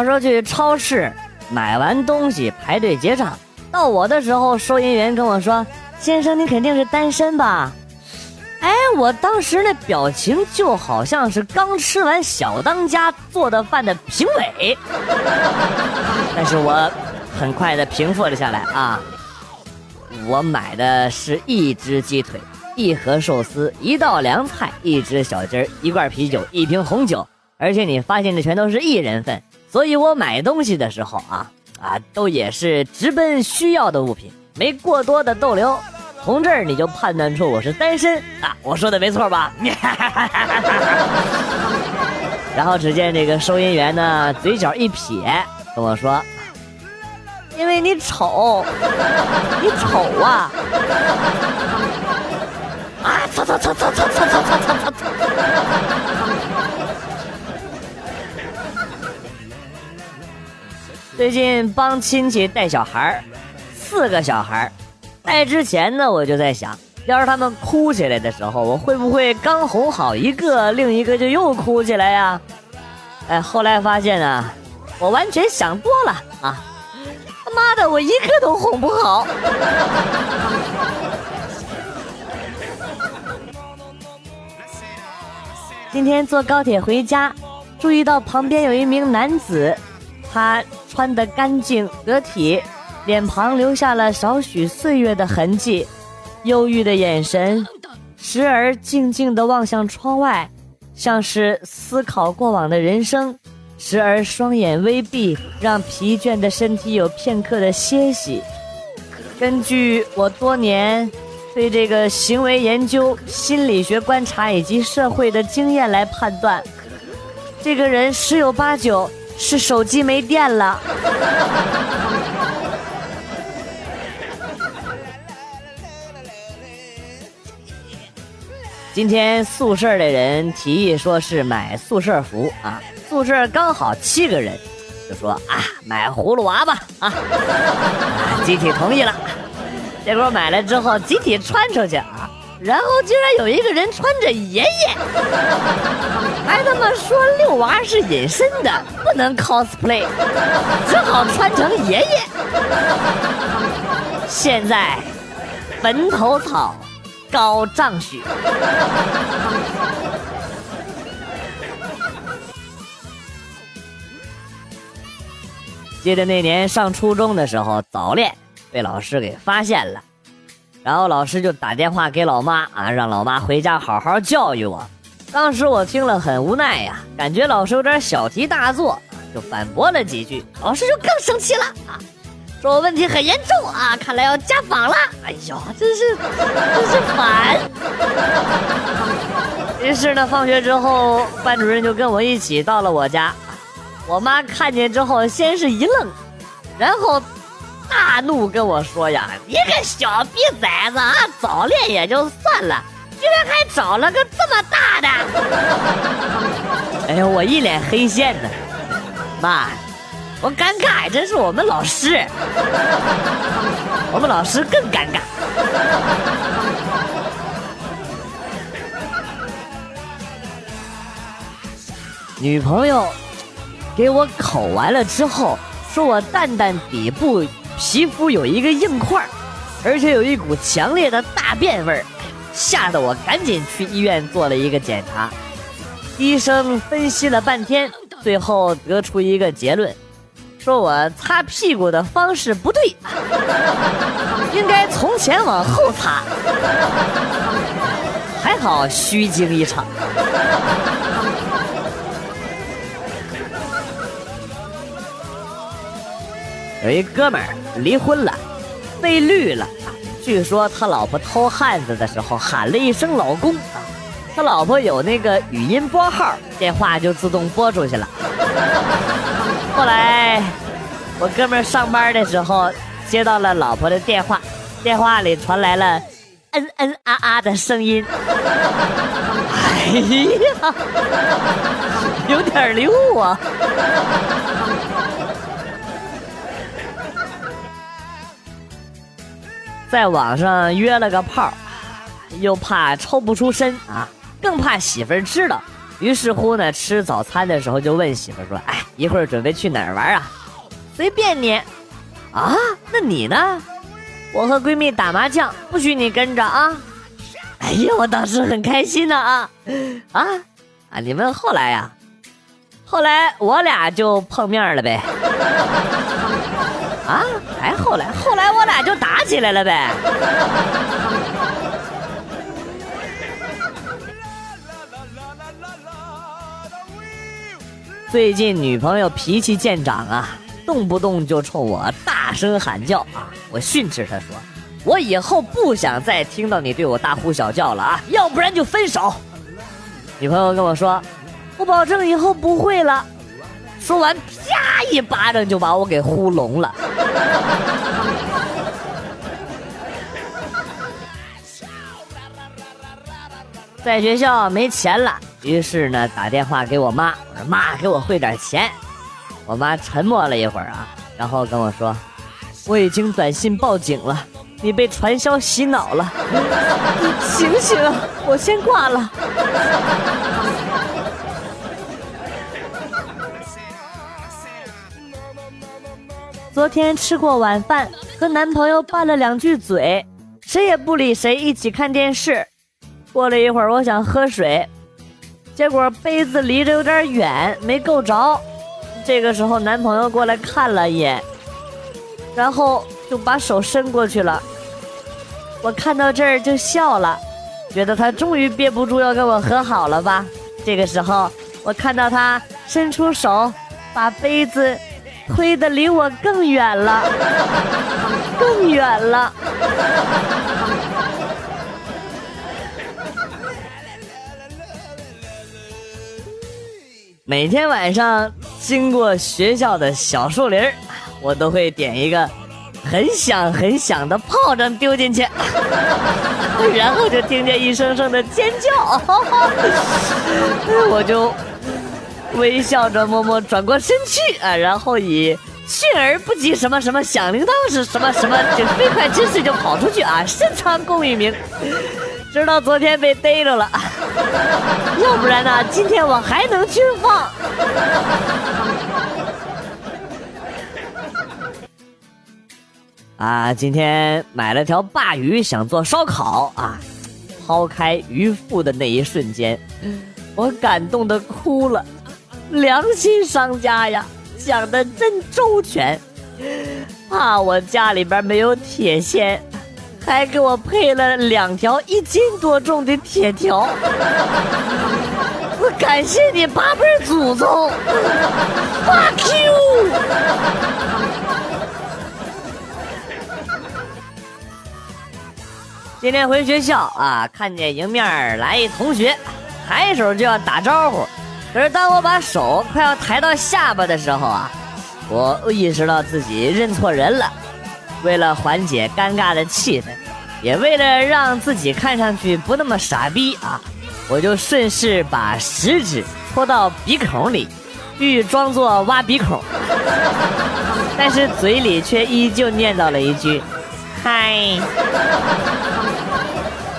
话说去超市买完东西排队结账，到我的时候，收银员跟我说：“先生，你肯定是单身吧？”哎，我当时那表情就好像是刚吃完小当家做的饭的评委，但是我很快的平复了下来啊。我买的是一只鸡腿，一盒寿司，一道凉菜，一只小鸡儿，一罐啤酒，一瓶红酒，而且你发现这全都是一人份，所以我买东西的时候啊啊，都也是直奔需要的物品，没过多的逗留。从这儿你就判断出我是单身啊！我说的没错吧？然后只见这个收银员呢，嘴角一撇，跟我说：“因为你丑，你丑啊！”啊！操操操操操操操操操最近帮亲戚带小孩四个小孩带之前呢，我就在想，要是他们哭起来的时候，我会不会刚哄好一个，另一个就又哭起来呀？哎，后来发现呢，我完全想多了啊！他妈的，我一个都哄不好。今天坐高铁回家，注意到旁边有一名男子，他穿得干净得体。脸庞留下了少许岁月的痕迹，忧郁的眼神，时而静静地望向窗外，像是思考过往的人生；时而双眼微闭，让疲倦的身体有片刻的歇息。根据我多年对这个行为研究、心理学观察以及社会的经验来判断，这个人十有八九是手机没电了。今天宿舍的人提议说是买宿舍服啊，宿舍刚好七个人，就说啊买葫芦娃吧啊，集体同意了。结果买了之后集体穿出去啊，然后居然有一个人穿着爷爷，还他妈说遛娃是隐身的，不能 cosplay，只好穿成爷爷。现在坟头草。高丈许。记得那年上初中的时候早恋被老师给发现了，然后老师就打电话给老妈啊，让老妈回家好好教育我。当时我听了很无奈呀，感觉老师有点小题大做，就反驳了几句，老师就更生气了啊。说我问题很严重啊，看来要家访了。哎呀，真是真是烦。于是呢，放学之后，班主任就跟我一起到了我家。我妈看见之后，先是一愣，然后大怒跟我说：“呀，你个小逼崽子啊，早恋也就算了，居然还找了个这么大的！”哎呦，我一脸黑线呢，妈。我尴尬，真是我们老师，我们老师更尴尬。女朋友给我口完了之后，说我蛋蛋底部皮肤有一个硬块，而且有一股强烈的大便味儿，吓得我赶紧去医院做了一个检查。医生分析了半天，最后得出一个结论。说我擦屁股的方式不对，应该从前往后擦。还好虚惊一场。有一哥们儿离婚了，被绿了。据说他老婆偷汉子的时候喊了一声“老公”，他老婆有那个语音拨号，电话就自动拨出去了。后来，我哥们上班的时候接到了老婆的电话，电话里传来了“嗯嗯啊啊”的声音。哎呀，有点溜啊！在网上约了个炮，又怕抽不出身啊，更怕媳妇儿知道。于是乎呢，吃早餐的时候就问媳妇儿说：“哎，一会儿准备去哪儿玩啊？”“随便你。”“啊，那你呢？”“我和闺蜜打麻将，不许你跟着啊！”哎呀，我当时很开心的啊啊啊！你们后来呀？后来我俩就碰面了呗。啊，哎，后来后来我俩就打起来了呗。最近女朋友脾气见长啊，动不动就冲我大声喊叫啊！我训斥她说：“我以后不想再听到你对我大呼小叫了啊，要不然就分手。”女朋友跟我说：“我保证以后不会了。”说完，啪一巴掌就把我给呼聋了。在学校没钱了。于是呢，打电话给我妈，我说妈，给我汇点钱。我妈沉默了一会儿啊，然后跟我说，我已经短信报警了，你被传销洗脑了。你 醒醒，我先挂了。昨天吃过晚饭，和男朋友拌了两句嘴，谁也不理谁，一起看电视。过了一会儿，我想喝水。结果杯子离着有点远，没够着。这个时候，男朋友过来看了一眼，然后就把手伸过去了。我看到这儿就笑了，觉得他终于憋不住要跟我和好了吧。这个时候，我看到他伸出手，把杯子推得离我更远了，更远了。每天晚上经过学校的小树林我都会点一个很响很响的炮仗丢进去，然后就听见一声声的尖叫，我就微笑着默默转过身去啊，然后以迅而不及什么什么响铃铛是什么什么就飞快之势就跑出去啊，深藏功与名。直到昨天被逮着了，要不然呢？今天我还能去放。啊，今天买了条鲅鱼，想做烧烤啊！抛开鱼腹的那一瞬间，我感动的哭了。良心商家呀，想的真周全，怕我家里边没有铁锨。还给我配了两条一斤多重的铁条，我感谢你八辈祖宗，fuck you！今天回学校啊，看见迎面来一同学，抬手就要打招呼，可是当我把手快要抬到下巴的时候啊，我意识到自己认错人了。为了缓解尴尬的气氛，也为了让自己看上去不那么傻逼啊，我就顺势把食指拖到鼻孔里，欲装作挖鼻孔，但是嘴里却依旧念叨了一句“嗨”。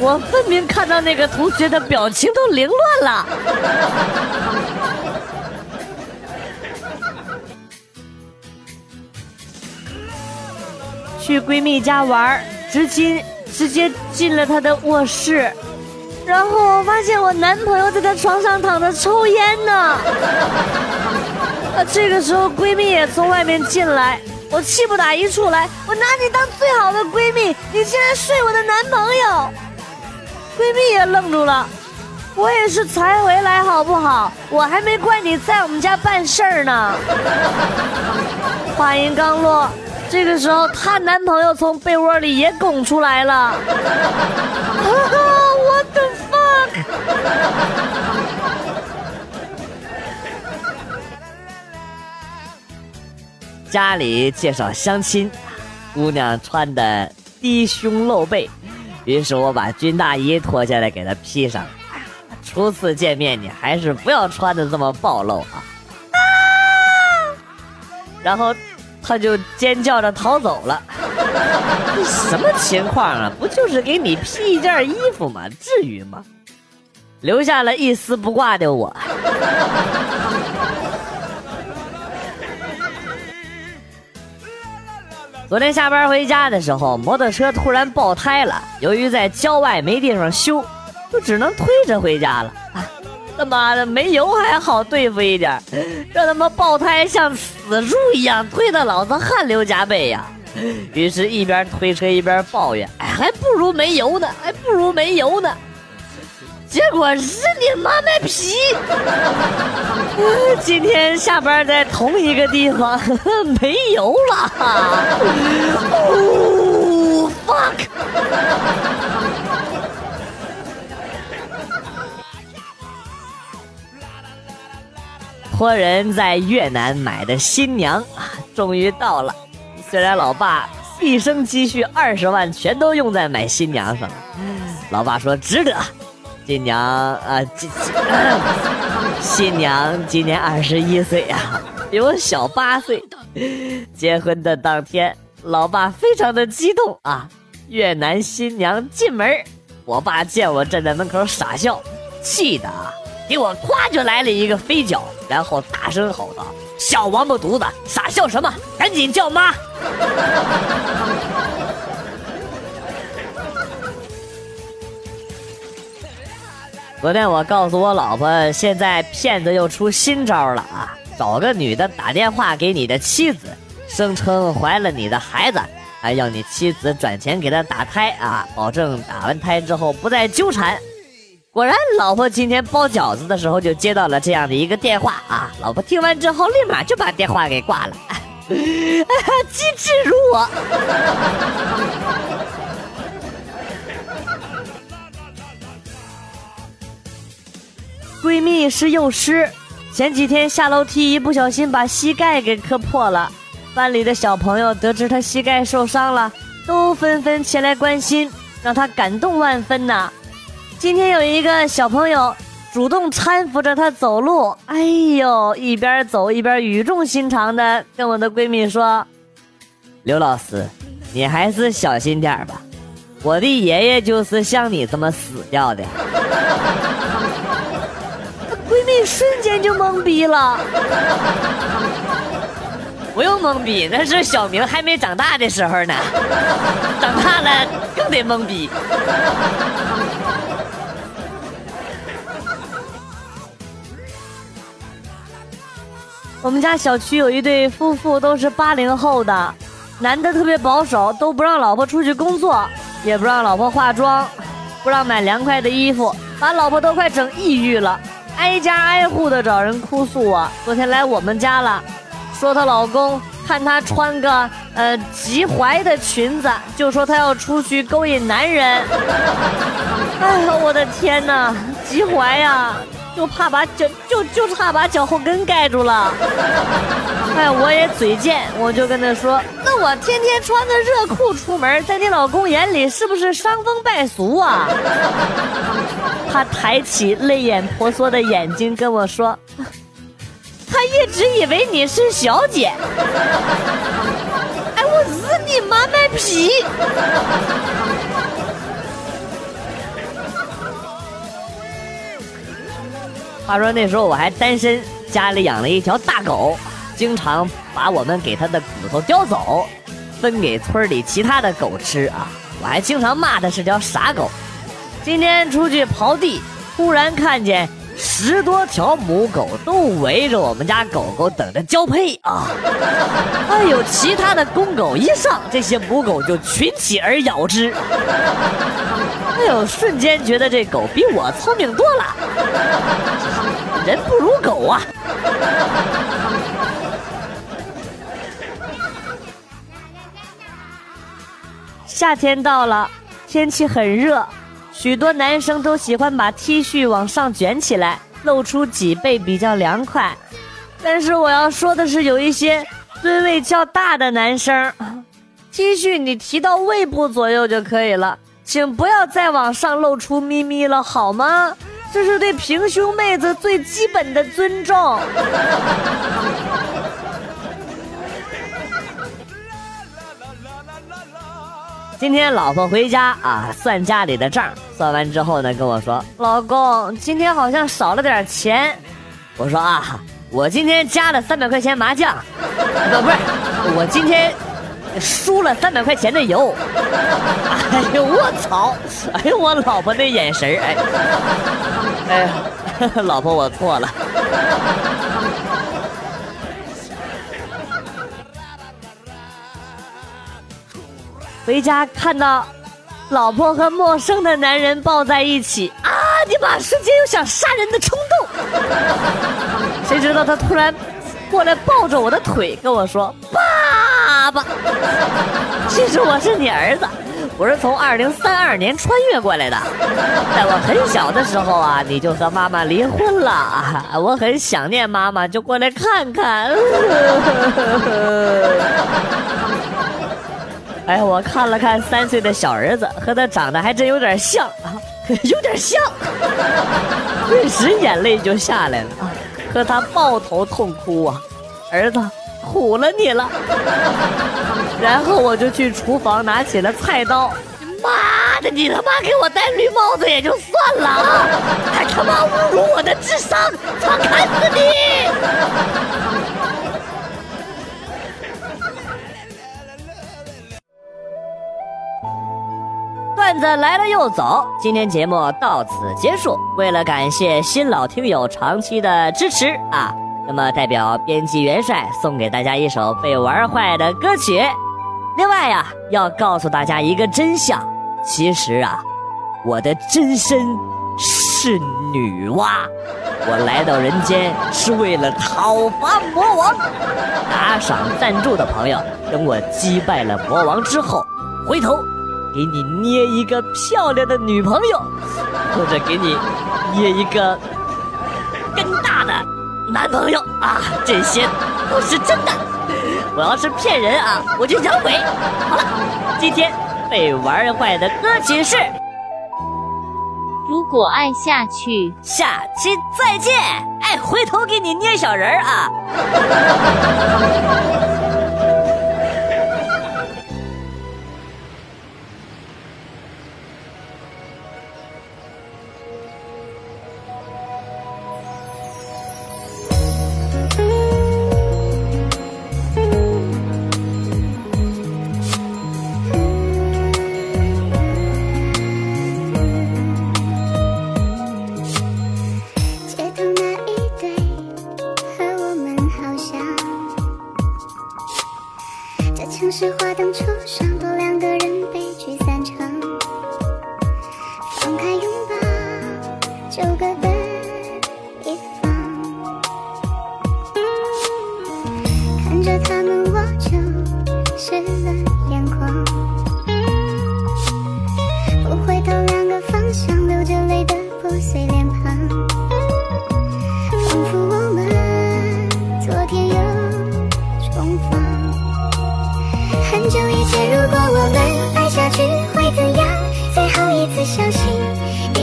我分明看到那个同学的表情都凌乱了。去闺蜜家玩，直接直接进了她的卧室，然后我发现我男朋友在她床上躺着抽烟呢。啊，这个时候闺蜜也从外面进来，我气不打一处来，我拿你当最好的闺蜜，你竟然睡我的男朋友！闺蜜也愣住了，我也是才回来好不好？我还没怪你在我们家办事儿呢。话音刚落。这个时候，她男朋友从被窝里也拱出来了。What the fuck！家里介绍相亲，姑娘穿的低胸露背，于是我把军大衣脱下来给他披上。初次见面，你还是不要穿的这么暴露啊！然后。他就尖叫着逃走了，什么情况啊？不就是给你披一件衣服吗？至于吗？留下了一丝不挂的我。昨天下班回家的时候，摩托车突然爆胎了。由于在郊外没地方修，就只能推着回家了。啊他妈的，没油还好对付一点，这他妈爆胎像死猪一样，推的老子汗流浃背呀！于是，一边推车一边抱怨：“哎，还不如没油呢，还不如没油呢。”结果日你妈卖皮！今天下班在同一个地方，没油了。哦，fuck！托人在越南买的新娘啊，终于到了。虽然老爸一生积蓄二十万全都用在买新娘上了，老爸说值得。新娘啊，新新娘今年二十一岁啊，比我小八岁。结婚的当天，老爸非常的激动啊。越南新娘进门，我爸见我站在门口傻笑，气的啊，给我咵就来了一个飞脚，然后大声吼道：“小王八犊子，傻笑什么？赶紧叫妈！”昨天我告诉我老婆，现在骗子又出新招了啊！找个女的打电话给你的妻子，声称怀了你的孩子，还要你妻子转钱给他打胎啊，保证打完胎之后不再纠缠。果然，老婆今天包饺子的时候就接到了这样的一个电话啊！老婆听完之后，立马就把电话给挂了，机智如我。闺蜜是幼师，前几天下楼梯一不小心把膝盖给磕破了。班里的小朋友得知她膝盖受伤了，都纷纷前来关心，让她感动万分呐。今天有一个小朋友主动搀扶着她走路，哎呦，一边走一边语重心长的跟我的闺蜜说：“刘老师，你还是小心点吧，我的爷爷就是像你这么死掉的。”闺蜜瞬间就懵逼了，不用懵逼，那是小明还没长大的时候呢，长大了更得懵逼。我们家小区有一对夫妇，都是八零后的，男的特别保守，都不让老婆出去工作，也不让老婆化妆，不让买凉快的衣服，把老婆都快整抑郁了。挨家挨户的找人哭诉啊！昨天来我们家了，说她老公看她穿个呃及踝的裙子，就说她要出去勾引男人。哎呦，我的天哪，及踝呀！就怕把脚就就差把脚后跟盖住了。哎，我也嘴贱，我就跟他说：“那我天天穿着热裤出门，在你老公眼里是不是伤风败俗啊？” 他抬起泪眼婆娑的眼睛跟我说：“ 他一直以为你是小姐。”哎，我日你妈卖皮！话说那时候我还单身，家里养了一条大狗，经常把我们给它的骨头叼走，分给村里其他的狗吃啊！我还经常骂它是条傻狗。今天出去刨地，突然看见十多条母狗都围着我们家狗狗等着交配啊！哎呦，其他的公狗一上，这些母狗就群起而咬之。哎呦，瞬间觉得这狗比我聪明多了，人不如狗啊！夏天到了，天气很热，许多男生都喜欢把 T 恤往上卷起来，露出脊背比较凉快。但是我要说的是，有一些吨位较大的男生，T 恤你提到胃部左右就可以了。请不要再往上露出咪咪了，好吗？这是对平胸妹子最基本的尊重。今天老婆回家啊，算家里的账，算完之后呢，跟我说：“老公，今天好像少了点钱。”我说：“啊，我今天加了三百块钱麻将，不不是，我今天输了三百块钱的油。”哎呦我操！哎呦我老婆那眼神哎，哎呀，老婆我错了。回家看到老婆和陌生的男人抱在一起啊！你妈，瞬间有想杀人的冲动。谁知道他突然过来抱着我的腿跟我说：“爸爸爸，其实我是你儿子，我是从二零三二年穿越过来的。在我很小的时候啊，你就和妈妈离婚了，我很想念妈妈，就过来看看。”哎，我看了看三岁的小儿子，和他长得还真有点像啊，有点像，顿时眼泪就下来了，和他抱头痛哭啊，儿子，苦了你了。然后我就去厨房拿起了菜刀，妈的，你他妈给我戴绿帽子也就算了啊，还他妈侮辱我的智商，我砍死你！段子来了又走，今天节目到此结束。为了感谢新老听友长期的支持啊，那么代表编辑元帅送给大家一首被玩坏的歌曲。另外呀，要告诉大家一个真相，其实啊，我的真身是女娲，我来到人间是为了讨伐魔王。打赏赞助的朋友，等我击败了魔王之后，回头。给你捏一个漂亮的女朋友，或者给你捏一个更大的男朋友啊！这些都是真的。我要是骗人啊，我就养鬼。好了，今天被玩坏的歌曲是：如果爱下去，下期再见。哎，回头给你捏小人儿啊。城市花灯初上。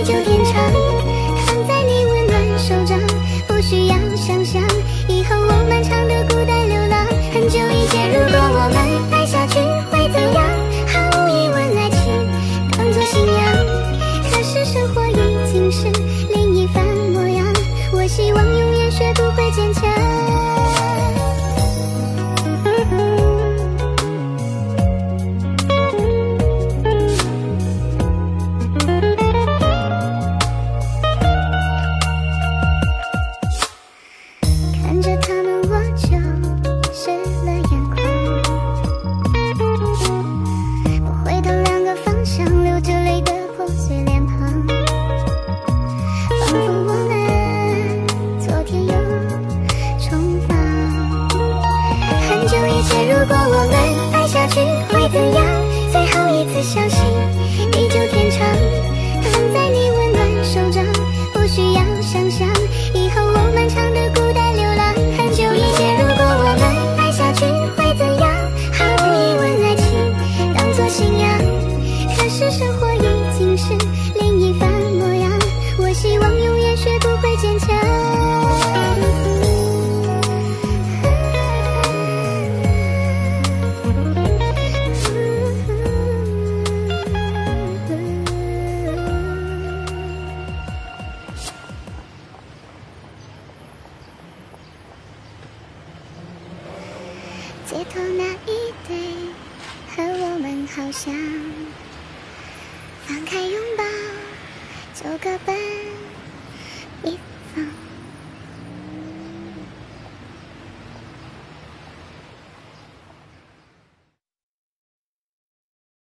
地久天长面前。